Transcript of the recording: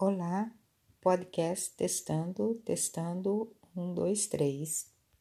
Olá, podcast testando, testando, um, dois, três.